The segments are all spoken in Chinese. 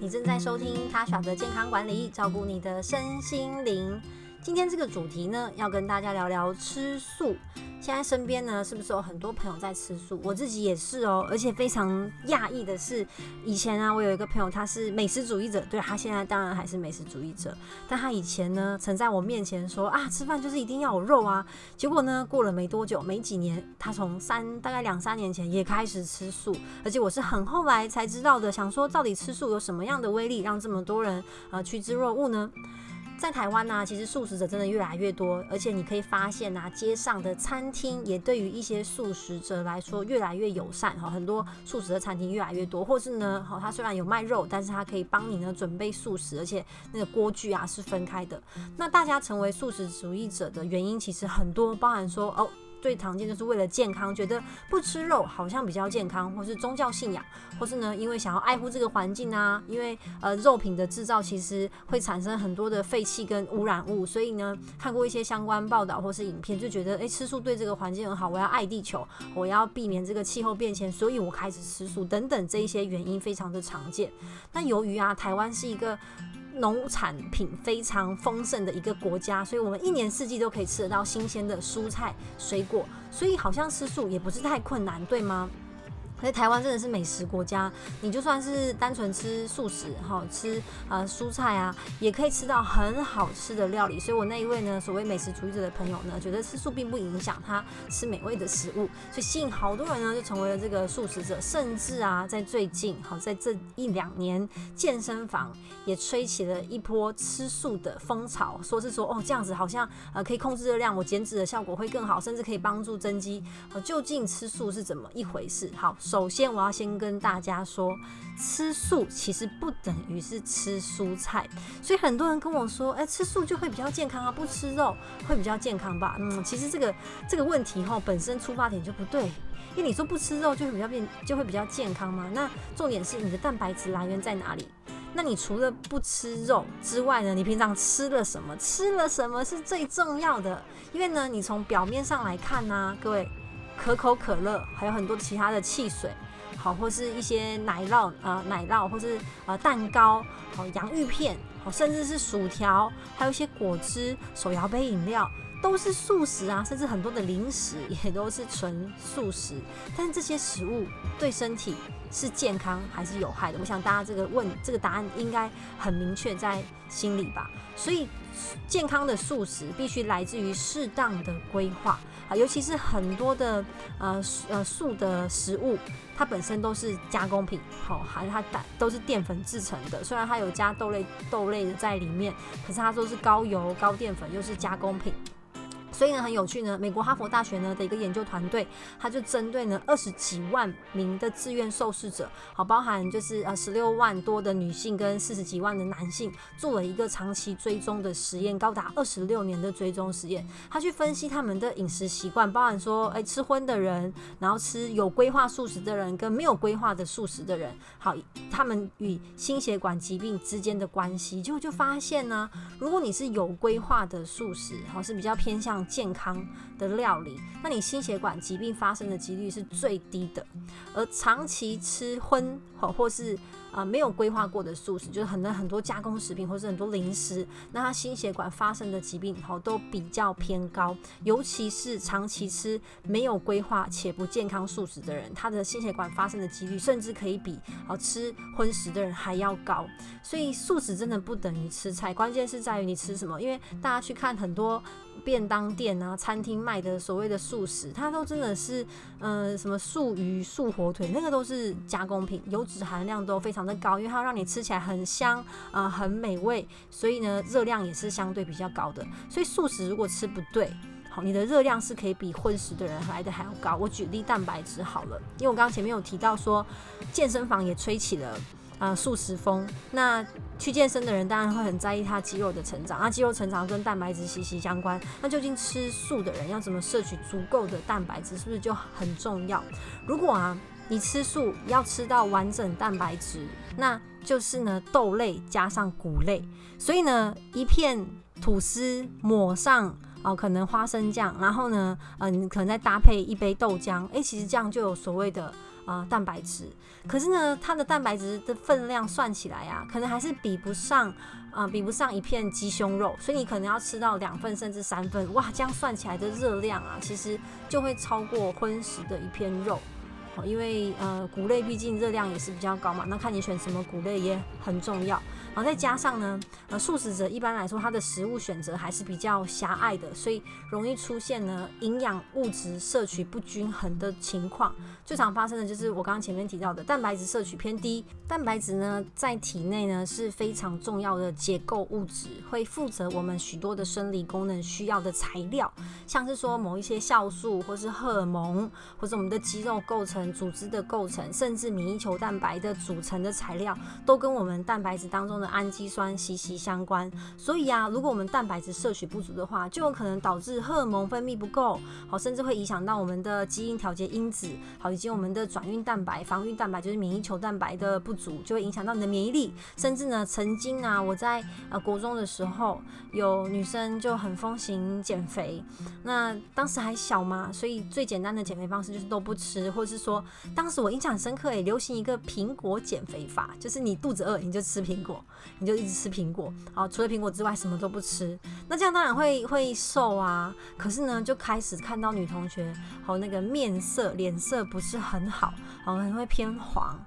你正在收听他选的健康管理，照顾你的身心灵。今天这个主题呢，要跟大家聊聊吃素。现在身边呢，是不是有很多朋友在吃素？我自己也是哦，而且非常讶异的是，以前啊，我有一个朋友，他是美食主义者，对他现在当然还是美食主义者，但他以前呢，曾在我面前说啊，吃饭就是一定要有肉啊。结果呢，过了没多久，没几年，他从三大概两三年前也开始吃素，而且我是很后来才知道的，想说到底吃素有什么样的威力，让这么多人啊趋之若鹜呢？在台湾呢，其实素食者真的越来越多，而且你可以发现啊，街上的餐厅也对于一些素食者来说越来越友善哈。很多素食的餐厅越来越多，或是呢，好，它虽然有卖肉，但是它可以帮你呢准备素食，而且那个锅具啊是分开的。那大家成为素食主义者的原因其实很多，包含说哦。最常见就是为了健康，觉得不吃肉好像比较健康，或是宗教信仰，或是呢，因为想要爱护这个环境啊，因为呃肉品的制造其实会产生很多的废气跟污染物，所以呢，看过一些相关报道或是影片，就觉得诶，吃素对这个环境很好，我要爱地球，我要避免这个气候变迁，所以我开始吃素等等这一些原因非常的常见。那由于啊，台湾是一个。农产品非常丰盛的一个国家，所以我们一年四季都可以吃得到新鲜的蔬菜水果，所以好像吃素也不是太困难，对吗？可是台湾真的是美食国家，你就算是单纯吃素食，哈，吃呃蔬菜啊，也可以吃到很好吃的料理。所以我那一位呢，所谓美食主义者的朋友呢，觉得吃素并不影响他吃美味的食物，所以吸引好多人呢，就成为了这个素食者。甚至啊，在最近，好在这一两年，健身房也吹起了一波吃素的风潮，说是说哦，这样子好像呃可以控制热量，我减脂的效果会更好，甚至可以帮助增肌。呃，究竟吃素是怎么一回事？好。首先，我要先跟大家说，吃素其实不等于是吃蔬菜，所以很多人跟我说，哎，吃素就会比较健康啊，不吃肉会比较健康吧？嗯，其实这个这个问题哈，本身出发点就不对，因为你说不吃肉就会比较变，就会比较健康嘛？那重点是你的蛋白质来源在哪里？那你除了不吃肉之外呢？你平常吃了什么？吃了什么是最重要的？因为呢，你从表面上来看呢，各位。可口可乐，还有很多其他的汽水，好，或是一些奶酪啊，奶酪，或是呃蛋糕，好，洋芋片，好，甚至是薯条，还有一些果汁、手摇杯饮料，都是素食啊，甚至很多的零食 也都是纯素食。但这些食物对身体是健康还是有害的？我想大家这个问这个答案应该很明确在心里吧。所以，健康的素食必须来自于适当的规划。啊，尤其是很多的呃呃素的食物，它本身都是加工品，好，还是它蛋都是淀粉制成的。虽然它有加豆类豆类的在里面，可是它都是高油高淀粉，又是加工品。所以呢，很有趣呢。美国哈佛大学呢的一个研究团队，他就针对呢二十几万名的自愿受试者，好，包含就是呃十六万多的女性跟四十几万的男性，做了一个长期追踪的实验，高达二十六年的追踪实验。他去分析他们的饮食习惯，包含说，哎，吃荤的人，然后吃有规划素食的人，跟没有规划的素食的人，好，他们与心血管疾病之间的关系，结果就发现呢，如果你是有规划的素食，好，是比较偏向。健康的料理，那你心血管疾病发生的几率是最低的。而长期吃荤或或是啊没有规划过的素食，就是很多很多加工食品或是很多零食，那他心血管发生的疾病好都比较偏高。尤其是长期吃没有规划且不健康素食的人，他的心血管发生的几率甚至可以比啊吃荤食的人还要高。所以素食真的不等于吃菜，关键是在于你吃什么。因为大家去看很多。便当店啊，餐厅卖的所谓的素食，它都真的是，呃，什么素鱼、素火腿，那个都是加工品，油脂含量都非常的高，因为它让你吃起来很香啊，很美味，所以呢，热量也是相对比较高的。所以素食如果吃不对，好，你的热量是可以比荤食的人来的还要高。我举例蛋白质好了，因为我刚刚前面有提到说，健身房也吹起了。啊，素食风，那去健身的人当然会很在意他肌肉的成长，那肌肉成长跟蛋白质息息相关。那究竟吃素的人要怎么摄取足够的蛋白质，是不是就很重要？如果啊，你吃素要吃到完整蛋白质，那就是呢豆类加上谷类，所以呢一片吐司抹上哦可能花生酱，然后呢呃你可能再搭配一杯豆浆，诶，其实这样就有所谓的。啊蛋白质，可是呢，它的蛋白质的分量算起来啊，可能还是比不上啊，比不上一片鸡胸肉，所以你可能要吃到两份甚至三份，哇，这样算起来的热量啊，其实就会超过荤食的一片肉。因为呃，谷类毕竟热量也是比较高嘛，那看你选什么谷类也很重要。然后再加上呢，呃，素食者一般来说他的食物选择还是比较狭隘的，所以容易出现呢营养物质摄取不均衡的情况。最常发生的就是我刚刚前面提到的蛋白质摄取偏低。蛋白质呢在体内呢是非常重要的结构物质，会负责我们许多的生理功能需要的材料，像是说某一些酵素或是荷尔蒙，或者我们的肌肉构成。组织的构成，甚至免疫球蛋白的组成的材料，都跟我们蛋白质当中中的氨基酸息息相关。所以啊，如果我们蛋白质摄取不足的话，就有可能导致荷尔蒙分泌不够，好，甚至会影响到我们的基因调节因子，好，以及我们的转运蛋白、防御蛋白，就是免疫球蛋白的不足，就会影响到你的免疫力。甚至呢，曾经啊，我在呃国中的时候，有女生就很风行减肥，那当时还小嘛，所以最简单的减肥方式就是都不吃，或者是说。当时我印象很深刻，也，流行一个苹果减肥法，就是你肚子饿你就吃苹果，你就一直吃苹果，啊，除了苹果之外什么都不吃。那这样当然会会瘦啊，可是呢，就开始看到女同学好那个面色脸色不是很好，好像会偏黄。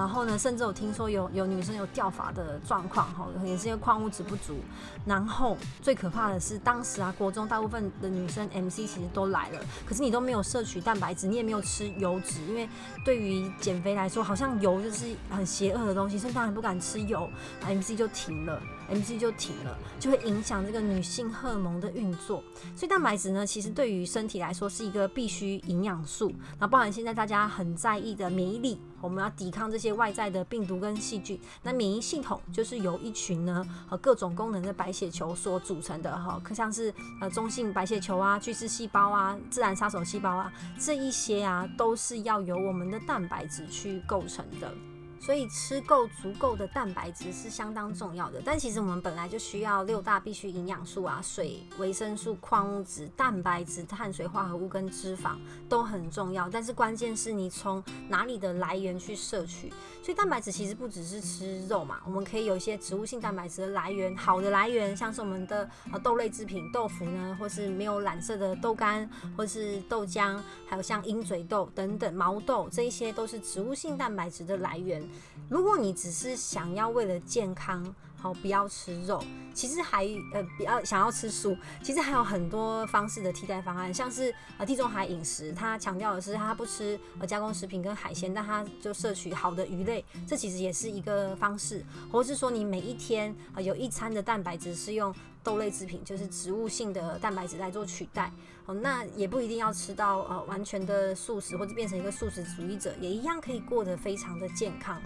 然后呢，甚至我听说有有女生有掉发的状况，哈，也是因为矿物质不足。然后最可怕的是，当时啊，国中大部分的女生 MC 其实都来了，可是你都没有摄取蛋白质，你也没有吃油脂，因为对于减肥来说，好像油就是很邪恶的东西，所以当然不敢吃油，MC 就停了。M C 就停了，就会影响这个女性荷尔蒙的运作。所以蛋白质呢，其实对于身体来说是一个必须营养素。那包含现在大家很在意的免疫力，我们要抵抗这些外在的病毒跟细菌。那免疫系统就是由一群呢和各种功能的白血球所组成的哈，可像是呃中性白血球啊、巨噬细胞啊、自然杀手细胞啊，这一些啊都是要由我们的蛋白质去构成的。所以吃够足够的蛋白质是相当重要的，但其实我们本来就需要六大必需营养素啊，水、维生素、矿物质、蛋白质、碳水化合物跟脂肪都很重要，但是关键是你从哪里的来源去摄取。所以蛋白质其实不只是吃肉嘛，我们可以有一些植物性蛋白质的来源，好的来源像是我们的豆类制品、豆腐呢，或是没有染色的豆干，或是豆浆，还有像鹰嘴豆等等毛豆，这一些都是植物性蛋白质的来源。如果你只是想要为了健康，好不要吃肉，其实还呃比较想要吃素，其实还有很多方式的替代方案，像是呃地中海饮食，它强调的是它不吃呃加工食品跟海鲜，但它就摄取好的鱼类，这其实也是一个方式，或是说你每一天啊有一餐的蛋白质是用。豆类制品就是植物性的蛋白质来做取代，哦，那也不一定要吃到呃完全的素食或者变成一个素食主义者，也一样可以过得非常的健康。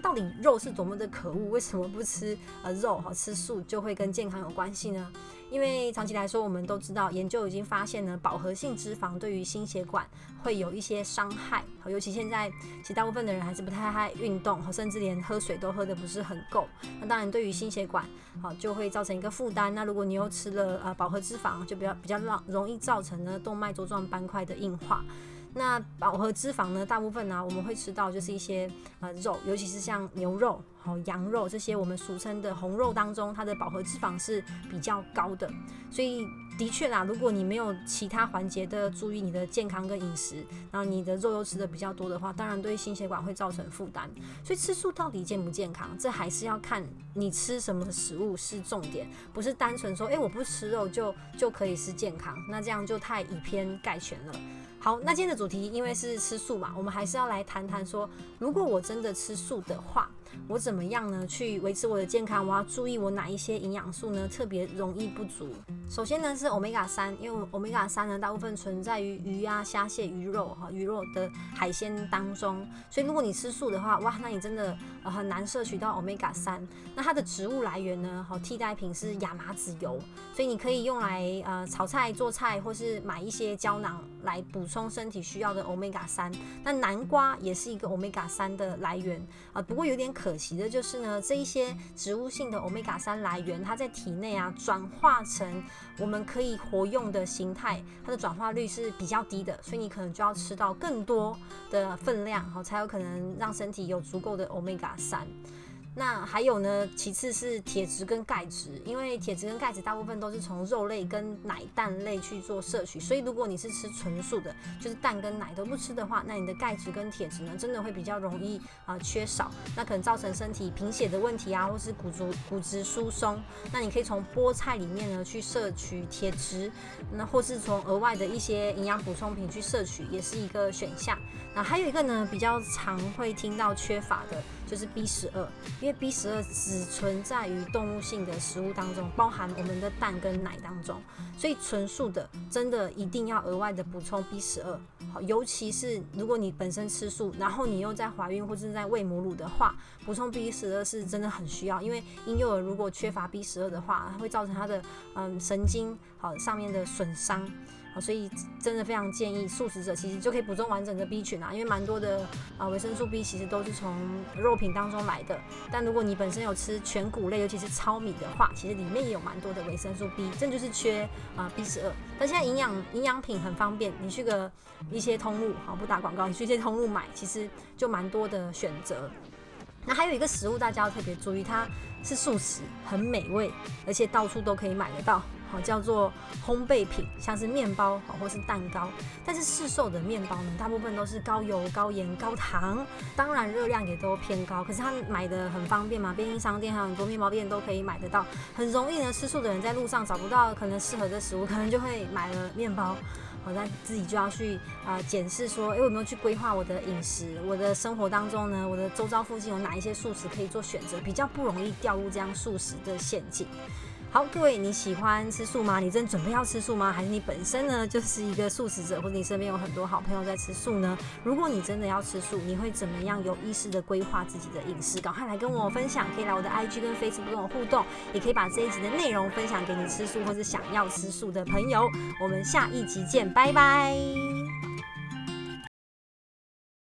到底肉是多么的可恶？为什么不吃呃肉哈吃素就会跟健康有关系呢？因为长期来说，我们都知道研究已经发现呢，饱和性脂肪对于心血管会有一些伤害。尤其现在，其实大部分的人还是不太爱运动，甚至连喝水都喝的不是很够。那当然，对于心血管，好就会造成一个负担。那如果你又吃了呃饱和脂肪，就比较比较让容易造成呢动脉粥状斑块的硬化。那饱和脂肪呢？大部分呢，我们会吃到就是一些呃肉，尤其是像牛肉、好羊肉这些我们俗称的红肉当中，它的饱和脂肪是比较高的。所以的确啦，如果你没有其他环节的注意你的健康跟饮食，然后你的肉又吃的比较多的话，当然对心血管会造成负担。所以吃素到底健不健康？这还是要看你吃什么食物是重点，不是单纯说哎我不吃肉就就可以是健康，那这样就太以偏概全了。好，那今天的主题因为是吃素嘛，我们还是要来谈谈说，如果我真的吃素的话。我怎么样呢？去维持我的健康，我要注意我哪一些营养素呢？特别容易不足。首先呢是欧米伽三，因为欧米伽三呢大部分存在于鱼啊、虾蟹、鱼肉哈、鱼肉的海鲜当中，所以如果你吃素的话，哇，那你真的很难摄取到欧米伽三。那它的植物来源呢，好替代品是亚麻籽油，所以你可以用来呃炒菜、做菜，或是买一些胶囊来补充身体需要的欧米伽三。那南瓜也是一个欧米伽三的来源啊，不过有点。可惜的就是呢，这一些植物性的欧米伽三来源，它在体内啊转化成我们可以活用的形态，它的转化率是比较低的，所以你可能就要吃到更多的分量，好才有可能让身体有足够的欧米伽三。那还有呢？其次是铁质跟钙质，因为铁质跟钙质大部分都是从肉类跟奶蛋类去做摄取，所以如果你是吃纯素的，就是蛋跟奶都不吃的话，那你的钙质跟铁质呢，真的会比较容易啊缺少，那可能造成身体贫血的问题啊，或是骨足骨质疏松。那你可以从菠菜里面呢去摄取铁质，那或是从额外的一些营养补充品去摄取，也是一个选项。那还有一个呢，比较常会听到缺乏的。就是 B 十二，因为 B 十二只存在于动物性的食物当中，包含我们的蛋跟奶当中，所以纯素的真的一定要额外的补充 B 十二。好，尤其是如果你本身吃素，然后你又在怀孕或者在喂母乳的话，补充 B 十二是真的很需要，因为婴幼儿如果缺乏 B 十二的话，会造成他的嗯神经好上面的损伤。好，所以真的非常建议素食者其实就可以补充完整的 B 群啊，因为蛮多的啊维生素 B 其实都是从肉品当中来的。但如果你本身有吃全谷类，尤其是糙米的话，其实里面也有蛮多的维生素 B，这就是缺啊 B 十二。但现在营养营养品很方便，你去个一些通路，好不打广告，你去一些通路买，其实就蛮多的选择。那还有一个食物大家要特别注意，它是素食，很美味，而且到处都可以买得到。好，叫做烘焙品，像是面包好，或是蛋糕。但是市售的面包呢，大部分都是高油、高盐、高糖，当然热量也都偏高。可是它买的很方便嘛，便利商店还有很多面包店都可以买得到，很容易呢。吃素的人在路上找不到可能适合的食物，可能就会买了面包。好，那自己就要去啊检视说，哎，我有没有去规划我的饮食？我的生活当中呢，我的周遭附近有哪一些素食可以做选择，比较不容易掉入这样素食的陷阱。好，各位，你喜欢吃素吗？你正准备要吃素吗？还是你本身呢 就是一个素食者，或者你身边有很多好朋友在吃素呢？如果你真的要吃素，你会怎么样有意识的规划自己的饮食？赶快来跟我分享，可以来我的 IG 跟 Facebook 跟我互动，也可以把这一集的内容分享给你吃素或者想要吃素的朋友。我们下一集见，拜拜。